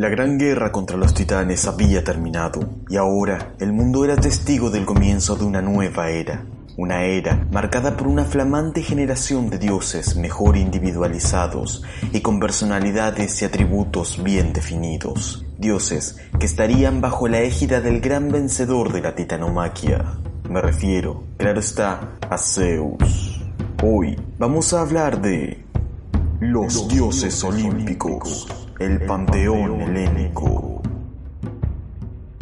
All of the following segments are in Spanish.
La gran guerra contra los titanes había terminado y ahora el mundo era testigo del comienzo de una nueva era. Una era marcada por una flamante generación de dioses mejor individualizados y con personalidades y atributos bien definidos. Dioses que estarían bajo la égida del gran vencedor de la titanomaquia. Me refiero, claro está, a Zeus. Hoy vamos a hablar de los, dioses, olímpicos, el panteón helénico.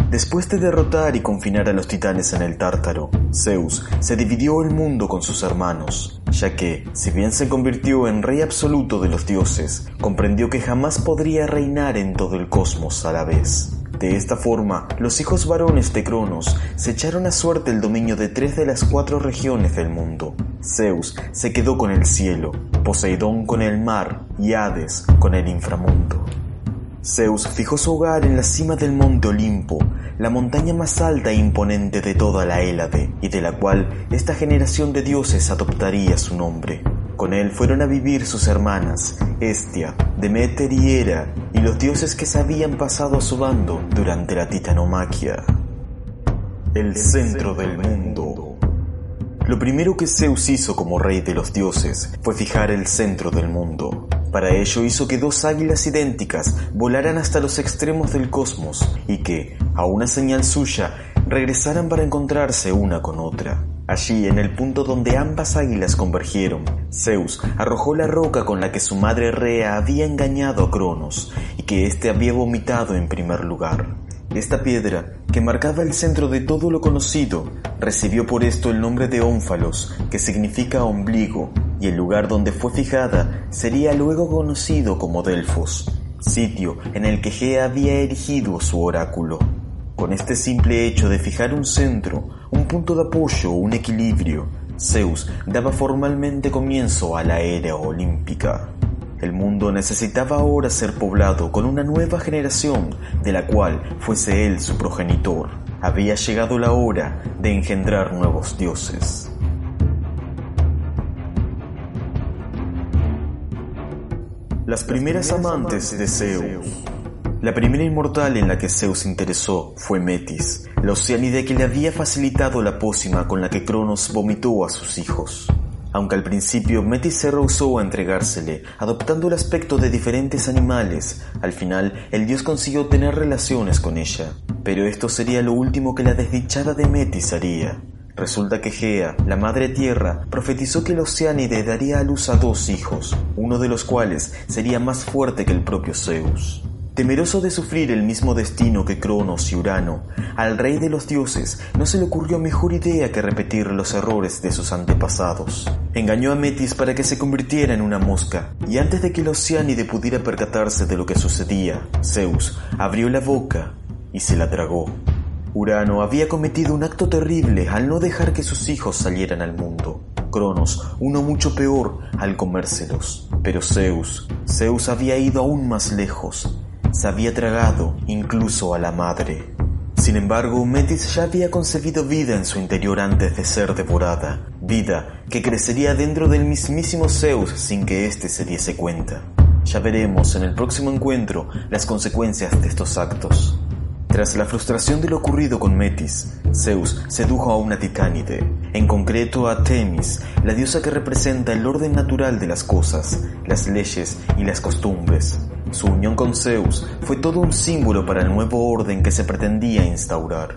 Después de derrotar y confinar a los titanes en el Tártaro, Zeus se dividió el mundo con sus hermanos, ya que, si bien se convirtió en rey absoluto de los dioses, comprendió que jamás podría reinar en todo el cosmos a la vez. De esta forma, los hijos varones de Cronos se echaron a suerte el dominio de tres de las cuatro regiones del mundo. Zeus se quedó con el cielo, Poseidón con el mar y Hades con el inframundo. Zeus fijó su hogar en la cima del monte Olimpo, la montaña más alta e imponente de toda la Hélade, y de la cual esta generación de dioses adoptaría su nombre. Con él fueron a vivir sus hermanas, Estia, Demeter y Hera, y los dioses que se habían pasado a su bando durante la titanomaquia. El centro del mundo. Lo primero que Zeus hizo como rey de los dioses fue fijar el centro del mundo. Para ello hizo que dos águilas idénticas volaran hasta los extremos del cosmos y que, a una señal suya, regresaran para encontrarse una con otra. Allí, en el punto donde ambas águilas convergieron, Zeus arrojó la roca con la que su madre Rea había engañado a Cronos y que éste había vomitado en primer lugar. Esta piedra, que marcaba el centro de todo lo conocido, recibió por esto el nombre de Ónfalos, que significa ombligo, y el lugar donde fue fijada sería luego conocido como Delfos, sitio en el que Gea había erigido su oráculo. Con este simple hecho de fijar un centro, un punto de apoyo, un equilibrio, Zeus daba formalmente comienzo a la era olímpica. El mundo necesitaba ahora ser poblado con una nueva generación de la cual fuese él su progenitor. Había llegado la hora de engendrar nuevos dioses. Las primeras amantes de Zeus. La primera inmortal en la que Zeus interesó fue Metis, la oceánide que le había facilitado la pócima con la que Cronos vomitó a sus hijos. Aunque al principio Metis se rehusó a entregársele, adoptando el aspecto de diferentes animales, al final el dios consiguió tener relaciones con ella. Pero esto sería lo último que la desdichada de Metis haría. Resulta que Gea, la madre tierra, profetizó que el Oceánide daría a luz a dos hijos, uno de los cuales sería más fuerte que el propio Zeus. Temeroso de sufrir el mismo destino que Cronos y Urano, al rey de los dioses no se le ocurrió mejor idea que repetir los errores de sus antepasados. Engañó a Metis para que se convirtiera en una mosca, y antes de que el Oceánide pudiera percatarse de lo que sucedía, Zeus abrió la boca y se la tragó. Urano había cometido un acto terrible al no dejar que sus hijos salieran al mundo. Cronos, uno mucho peor al comérselos. Pero Zeus, Zeus había ido aún más lejos se había tragado incluso a la madre. Sin embargo, Metis ya había concebido vida en su interior antes de ser devorada, vida que crecería dentro del mismísimo Zeus sin que éste se diese cuenta. Ya veremos en el próximo encuentro las consecuencias de estos actos. Tras la frustración de lo ocurrido con Metis, Zeus sedujo a una titánide, en concreto a Temis, la diosa que representa el orden natural de las cosas, las leyes y las costumbres. Su unión con Zeus fue todo un símbolo para el nuevo orden que se pretendía instaurar.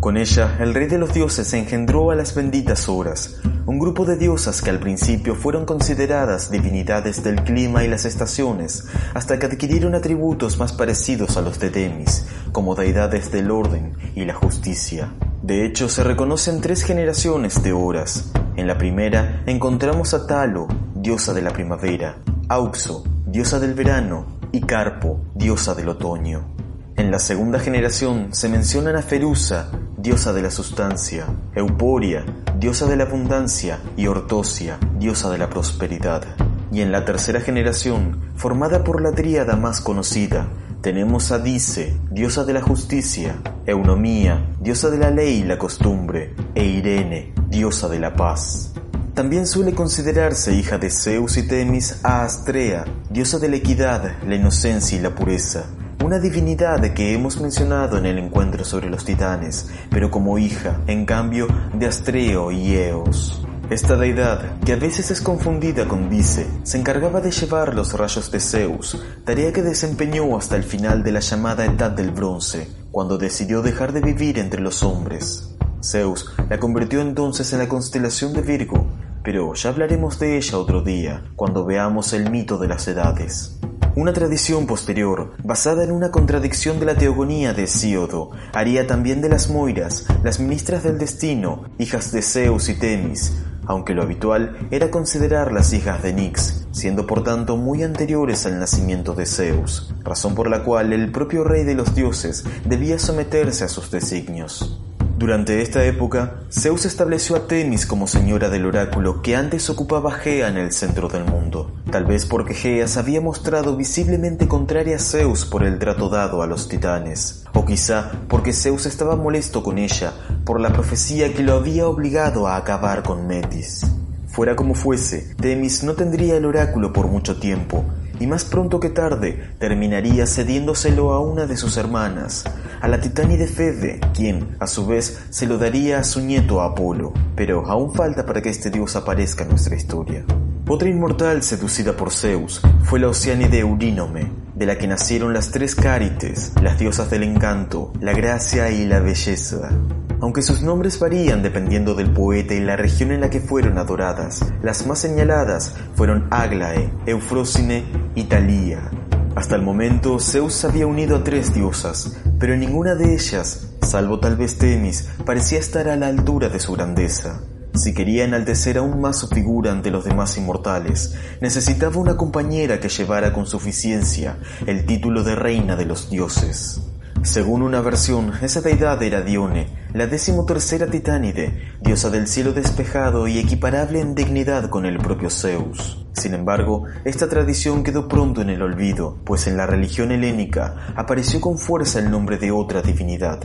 Con ella, el rey de los dioses engendró a las benditas horas, un grupo de diosas que al principio fueron consideradas divinidades del clima y las estaciones, hasta que adquirieron atributos más parecidos a los de Temis, como deidades del orden y la justicia. De hecho, se reconocen tres generaciones de horas. En la primera encontramos a Talo, diosa de la primavera, Auxo, diosa del verano, y Carpo, diosa del otoño. En la segunda generación se mencionan a Ferusa, diosa de la sustancia, Euporia, diosa de la abundancia, y Ortosia, diosa de la prosperidad. Y en la tercera generación, formada por la tríada más conocida, tenemos a Dice, diosa de la justicia, Eunomía, diosa de la ley y la costumbre, e Irene, diosa de la paz. También suele considerarse hija de Zeus y Temis a Astrea, diosa de la equidad, la inocencia y la pureza, una divinidad que hemos mencionado en el encuentro sobre los titanes, pero como hija, en cambio, de Astreo y Eos. Esta deidad, que a veces es confundida con Dice, se encargaba de llevar los rayos de Zeus, tarea que desempeñó hasta el final de la llamada Edad del Bronce, cuando decidió dejar de vivir entre los hombres. Zeus la convirtió entonces en la constelación de Virgo, pero ya hablaremos de ella otro día, cuando veamos el mito de las edades. Una tradición posterior, basada en una contradicción de la teogonía de Hesíodo, haría también de las Moiras, las ministras del destino, hijas de Zeus y Temis, aunque lo habitual era considerar las hijas de Nix, siendo por tanto muy anteriores al nacimiento de Zeus, razón por la cual el propio rey de los dioses debía someterse a sus designios. Durante esta época, Zeus estableció a Temis como señora del oráculo que antes ocupaba Gea en el centro del mundo, tal vez porque Gea se había mostrado visiblemente contraria a Zeus por el trato dado a los titanes, o quizá porque Zeus estaba molesto con ella por la profecía que lo había obligado a acabar con Metis. Fuera como fuese, Temis no tendría el oráculo por mucho tiempo, y más pronto que tarde terminaría cediéndoselo a una de sus hermanas, a la titánide Febe, quien, a su vez, se lo daría a su nieto Apolo. Pero aún falta para que este dios aparezca en nuestra historia. Otra inmortal seducida por Zeus fue la Oceánide Eurínome, de la que nacieron las tres Cárites, las diosas del encanto, la gracia y la belleza. Aunque sus nombres varían dependiendo del poeta y la región en la que fueron adoradas, las más señaladas fueron Aglae, Eufrósine y Talía. Hasta el momento Zeus había unido a tres diosas, pero ninguna de ellas, salvo tal vez Temis, parecía estar a la altura de su grandeza. Si quería enaltecer aún más su figura ante los demás inmortales, necesitaba una compañera que llevara con suficiencia el título de reina de los dioses. Según una versión, esa deidad era Dione, la decimotercera titánide, diosa del cielo despejado y equiparable en dignidad con el propio Zeus. Sin embargo, esta tradición quedó pronto en el olvido, pues en la religión helénica apareció con fuerza el nombre de otra divinidad.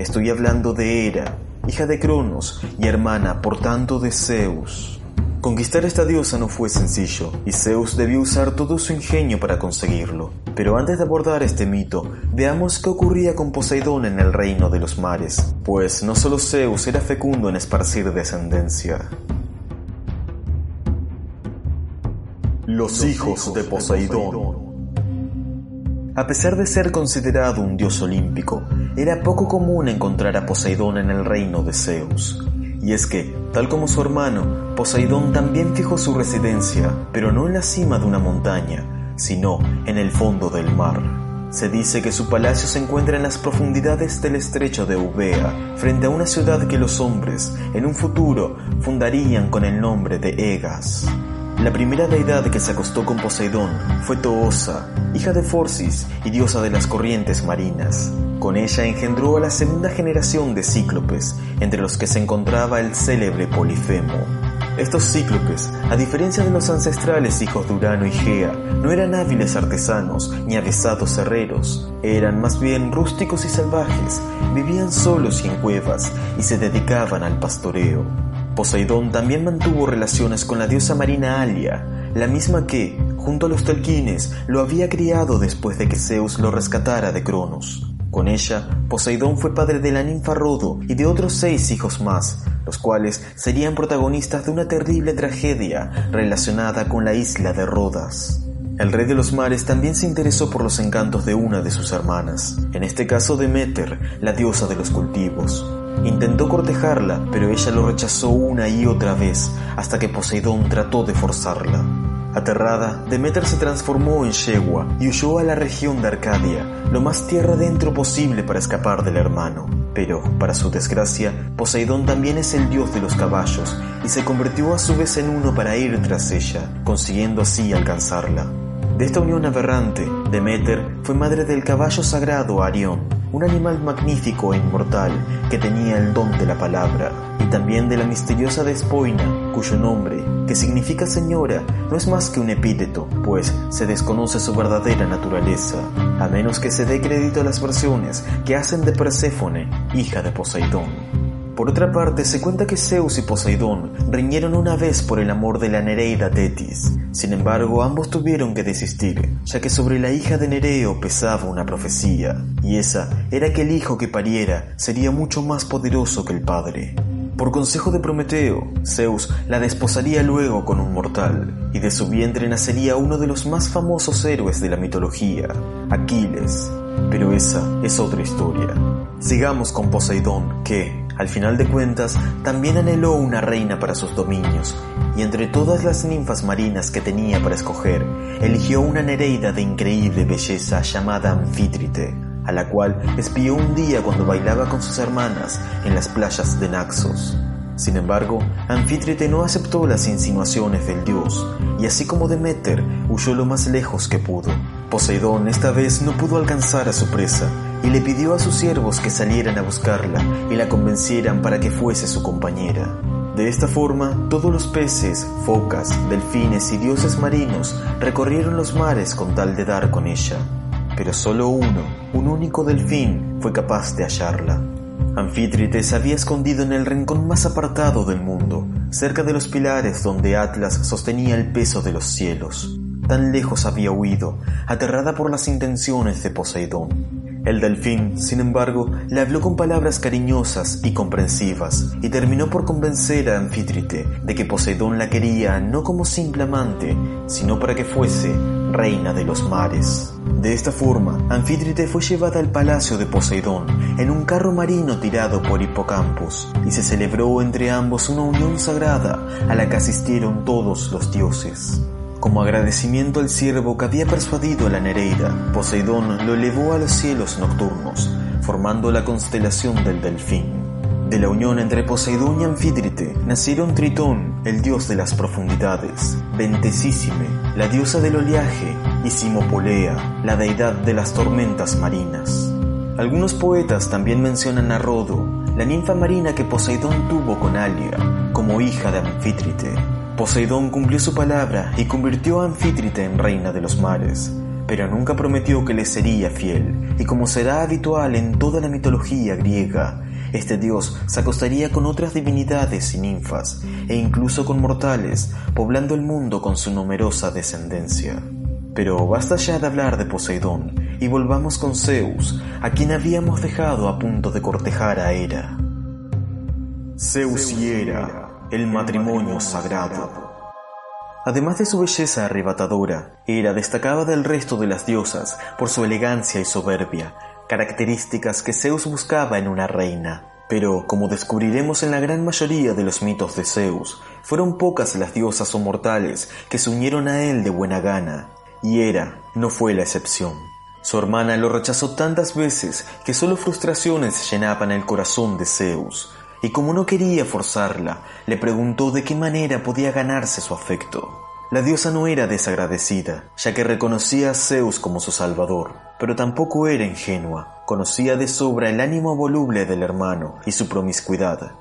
Estoy hablando de Hera, hija de Cronos y hermana, por tanto, de Zeus. Conquistar esta diosa no fue sencillo, y Zeus debió usar todo su ingenio para conseguirlo. Pero antes de abordar este mito, veamos qué ocurría con Poseidón en el reino de los mares, pues no solo Zeus era fecundo en esparcir descendencia. Los hijos de Poseidón a pesar de ser considerado un dios olímpico, era poco común encontrar a Poseidón en el reino de Zeus. Y es que, tal como su hermano, Poseidón también fijó su residencia, pero no en la cima de una montaña, sino en el fondo del mar. Se dice que su palacio se encuentra en las profundidades del estrecho de Eubea, frente a una ciudad que los hombres, en un futuro, fundarían con el nombre de Egas. La primera deidad que se acostó con Poseidón fue Toosa, hija de Forcis y diosa de las corrientes marinas. Con ella engendró a la segunda generación de cíclopes, entre los que se encontraba el célebre Polifemo. Estos cíclopes, a diferencia de los ancestrales hijos de Urano y Gea, no eran hábiles artesanos ni avesados herreros, eran más bien rústicos y salvajes, vivían solos y en cuevas y se dedicaban al pastoreo. Poseidón también mantuvo relaciones con la diosa marina Alia, la misma que, junto a los talquines, lo había criado después de que Zeus lo rescatara de Cronos. Con ella, Poseidón fue padre de la ninfa Rodo y de otros seis hijos más, los cuales serían protagonistas de una terrible tragedia relacionada con la isla de Rodas. El rey de los mares también se interesó por los encantos de una de sus hermanas, en este caso Demeter, la diosa de los cultivos. Intentó cortejarla, pero ella lo rechazó una y otra vez, hasta que Poseidón trató de forzarla. Aterrada, Demeter se transformó en yegua y huyó a la región de Arcadia, lo más tierra adentro posible para escapar del hermano. Pero, para su desgracia, Poseidón también es el dios de los caballos y se convirtió a su vez en uno para ir tras ella, consiguiendo así alcanzarla. De esta unión aberrante, Demeter fue madre del caballo sagrado Arión, un animal magnífico e inmortal que tenía el don de la palabra, y también de la misteriosa Despoina, cuyo nombre, que significa señora, no es más que un epíteto, pues se desconoce su verdadera naturaleza, a menos que se dé crédito a las versiones que hacen de Perséfone, hija de Poseidón. Por otra parte, se cuenta que Zeus y Poseidón riñeron una vez por el amor de la Nereida Tetis. Sin embargo, ambos tuvieron que desistir, ya que sobre la hija de Nereo pesaba una profecía, y esa era que el hijo que pariera sería mucho más poderoso que el padre. Por consejo de Prometeo, Zeus la desposaría luego con un mortal, y de su vientre nacería uno de los más famosos héroes de la mitología, Aquiles. Pero esa es otra historia. Sigamos con Poseidón, que, al final de cuentas, también anheló una reina para sus dominios, y entre todas las ninfas marinas que tenía para escoger, eligió una Nereida de increíble belleza llamada Anfítrite, a la cual espió un día cuando bailaba con sus hermanas en las playas de Naxos. Sin embargo, Anfítrite no aceptó las insinuaciones del dios, y así como Demeter, huyó lo más lejos que pudo. Poseidón esta vez no pudo alcanzar a su presa, y le pidió a sus siervos que salieran a buscarla y la convencieran para que fuese su compañera. De esta forma, todos los peces, focas, delfines y dioses marinos recorrieron los mares con tal de dar con ella. Pero solo uno, un único delfín, fue capaz de hallarla. Anfítrite se había escondido en el rincón más apartado del mundo, cerca de los pilares donde Atlas sostenía el peso de los cielos. Tan lejos había huido, aterrada por las intenciones de Poseidón. El delfín, sin embargo, le habló con palabras cariñosas y comprensivas y terminó por convencer a Anfítrite de que Poseidón la quería no como simple amante, sino para que fuese reina de los mares. De esta forma, Anfítrite fue llevada al palacio de Poseidón en un carro marino tirado por Hipocampus y se celebró entre ambos una unión sagrada a la que asistieron todos los dioses. Como agradecimiento al siervo que había persuadido a la Nereida, Poseidón lo elevó a los cielos nocturnos, formando la constelación del Delfín. De la unión entre Poseidón y Anfítrite nacieron Tritón, el dios de las profundidades, Ventesísime, la diosa del oleaje, y Simopolea, la deidad de las tormentas marinas. Algunos poetas también mencionan a Rodo, la ninfa marina que Poseidón tuvo con Alia, como hija de Anfítrite. Poseidón cumplió su palabra y convirtió a Anfítrite en reina de los mares, pero nunca prometió que le sería fiel, y como será habitual en toda la mitología griega, este dios se acostaría con otras divinidades y ninfas, e incluso con mortales, poblando el mundo con su numerosa descendencia. Pero basta ya de hablar de Poseidón y volvamos con Zeus, a quien habíamos dejado a punto de cortejar a Hera. Zeus y Hera el matrimonio sagrado. Además de su belleza arrebatadora, Hera destacaba del resto de las diosas por su elegancia y soberbia, características que Zeus buscaba en una reina. Pero, como descubriremos en la gran mayoría de los mitos de Zeus, fueron pocas las diosas o mortales que se unieron a él de buena gana, y Hera no fue la excepción. Su hermana lo rechazó tantas veces que solo frustraciones llenaban el corazón de Zeus, y como no quería forzarla, le preguntó de qué manera podía ganarse su afecto. La diosa no era desagradecida, ya que reconocía a Zeus como su salvador, pero tampoco era ingenua, conocía de sobra el ánimo voluble del hermano y su promiscuidad.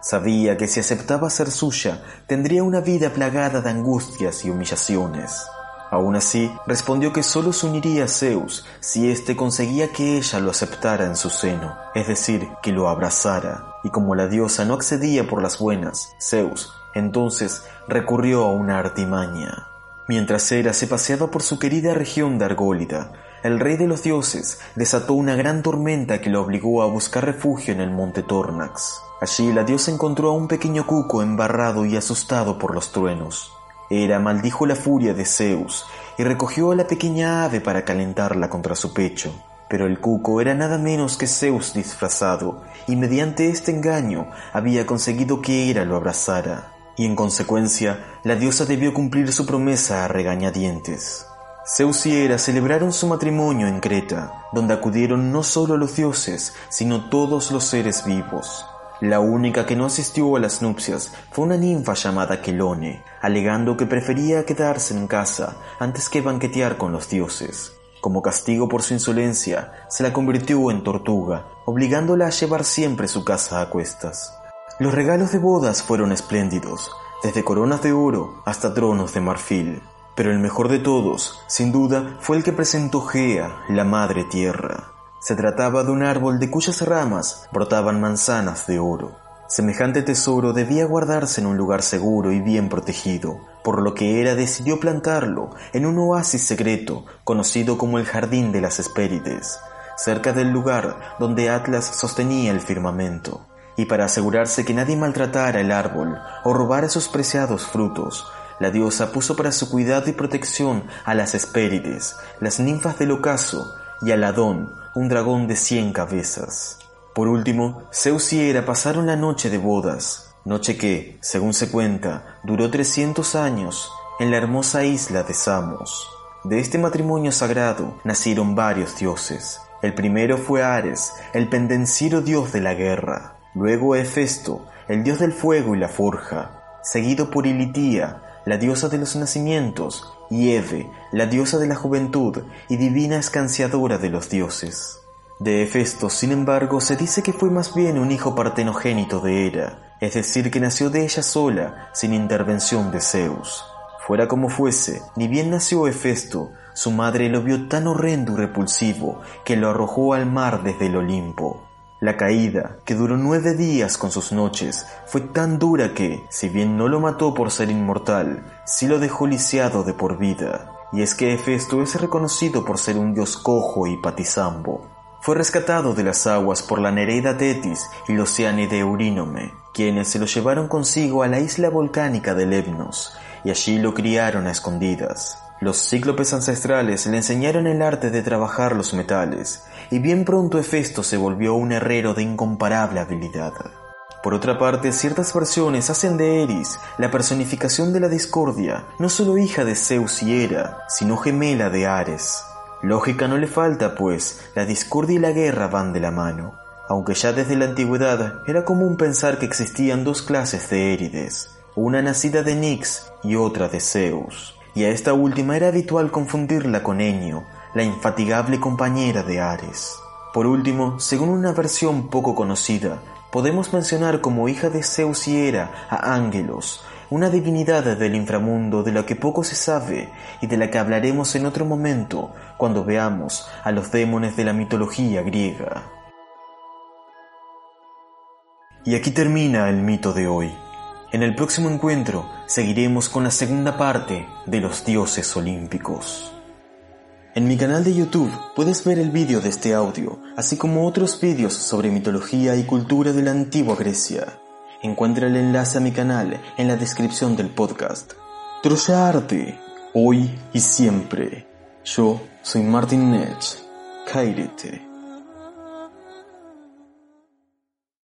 Sabía que si aceptaba ser suya, tendría una vida plagada de angustias y humillaciones. Aún así, respondió que solo se uniría a Zeus si éste conseguía que ella lo aceptara en su seno, es decir, que lo abrazara. Y como la diosa no accedía por las buenas, Zeus entonces recurrió a una artimaña. Mientras Hera se paseaba por su querida región de Argólida, el rey de los dioses desató una gran tormenta que lo obligó a buscar refugio en el monte Tornax. Allí la diosa encontró a un pequeño cuco embarrado y asustado por los truenos. Hera maldijo la furia de Zeus y recogió a la pequeña ave para calentarla contra su pecho. Pero el cuco era nada menos que Zeus disfrazado, y mediante este engaño había conseguido que Hera lo abrazara, y en consecuencia la diosa debió cumplir su promesa a regañadientes. Zeus y Hera celebraron su matrimonio en Creta, donde acudieron no solo los dioses, sino todos los seres vivos. La única que no asistió a las nupcias fue una ninfa llamada Quelone, alegando que prefería quedarse en casa antes que banquetear con los dioses. Como castigo por su insolencia, se la convirtió en tortuga, obligándola a llevar siempre su casa a cuestas. Los regalos de bodas fueron espléndidos, desde coronas de oro hasta tronos de marfil. Pero el mejor de todos, sin duda, fue el que presentó Gea, la madre tierra. Se trataba de un árbol de cuyas ramas brotaban manzanas de oro. Semejante tesoro debía guardarse en un lugar seguro y bien protegido, por lo que Hera decidió plantarlo en un oasis secreto conocido como el Jardín de las Hespérides, cerca del lugar donde Atlas sostenía el firmamento. Y para asegurarse que nadie maltratara el árbol o robara sus preciados frutos, la diosa puso para su cuidado y protección a las Hespérides, las ninfas del ocaso, y al Adón, un dragón de cien cabezas. Por último, Zeus y Hera pasaron la noche de bodas, noche que, según se cuenta, duró 300 años en la hermosa isla de Samos. De este matrimonio sagrado nacieron varios dioses. El primero fue Ares, el pendenciero dios de la guerra. Luego Hefesto, el dios del fuego y la forja. Seguido por Ilitía, la diosa de los nacimientos, y Eve, la diosa de la juventud y divina escanciadora de los dioses. De Hefesto, sin embargo, se dice que fue más bien un hijo partenogénito de Hera, es decir, que nació de ella sola, sin intervención de Zeus. Fuera como fuese, ni bien nació Hefesto, su madre lo vio tan horrendo y repulsivo que lo arrojó al mar desde el Olimpo. La caída, que duró nueve días con sus noches, fue tan dura que, si bien no lo mató por ser inmortal, sí lo dejó lisiado de por vida. Y es que Hefesto es reconocido por ser un dios cojo y patizambo. Fue rescatado de las aguas por la Nereida Tetis y los de Eurínome, quienes se lo llevaron consigo a la isla volcánica de Lemnos, y allí lo criaron a escondidas. Los cíclopes ancestrales le enseñaron el arte de trabajar los metales, y bien pronto Hefesto se volvió un herrero de incomparable habilidad. Por otra parte, ciertas versiones hacen de Eris la personificación de la discordia, no solo hija de Zeus y Hera, sino gemela de Ares. Lógica no le falta, pues la discordia y la guerra van de la mano, aunque ya desde la antigüedad era común pensar que existían dos clases de Érides, una nacida de Nix y otra de Zeus, y a esta última era habitual confundirla con Enio, la infatigable compañera de Ares. Por último, según una versión poco conocida, podemos mencionar como hija de Zeus y Hera a Ángelos, una divinidad del inframundo de la que poco se sabe y de la que hablaremos en otro momento cuando veamos a los demones de la mitología griega. Y aquí termina el mito de hoy. En el próximo encuentro seguiremos con la segunda parte de los dioses olímpicos. En mi canal de YouTube puedes ver el vídeo de este audio, así como otros vídeos sobre mitología y cultura de la antigua Grecia. Encuentra el enlace a mi canal en la descripción del podcast. Troya Arte, hoy y siempre. Yo soy Martin Nech. Kairete.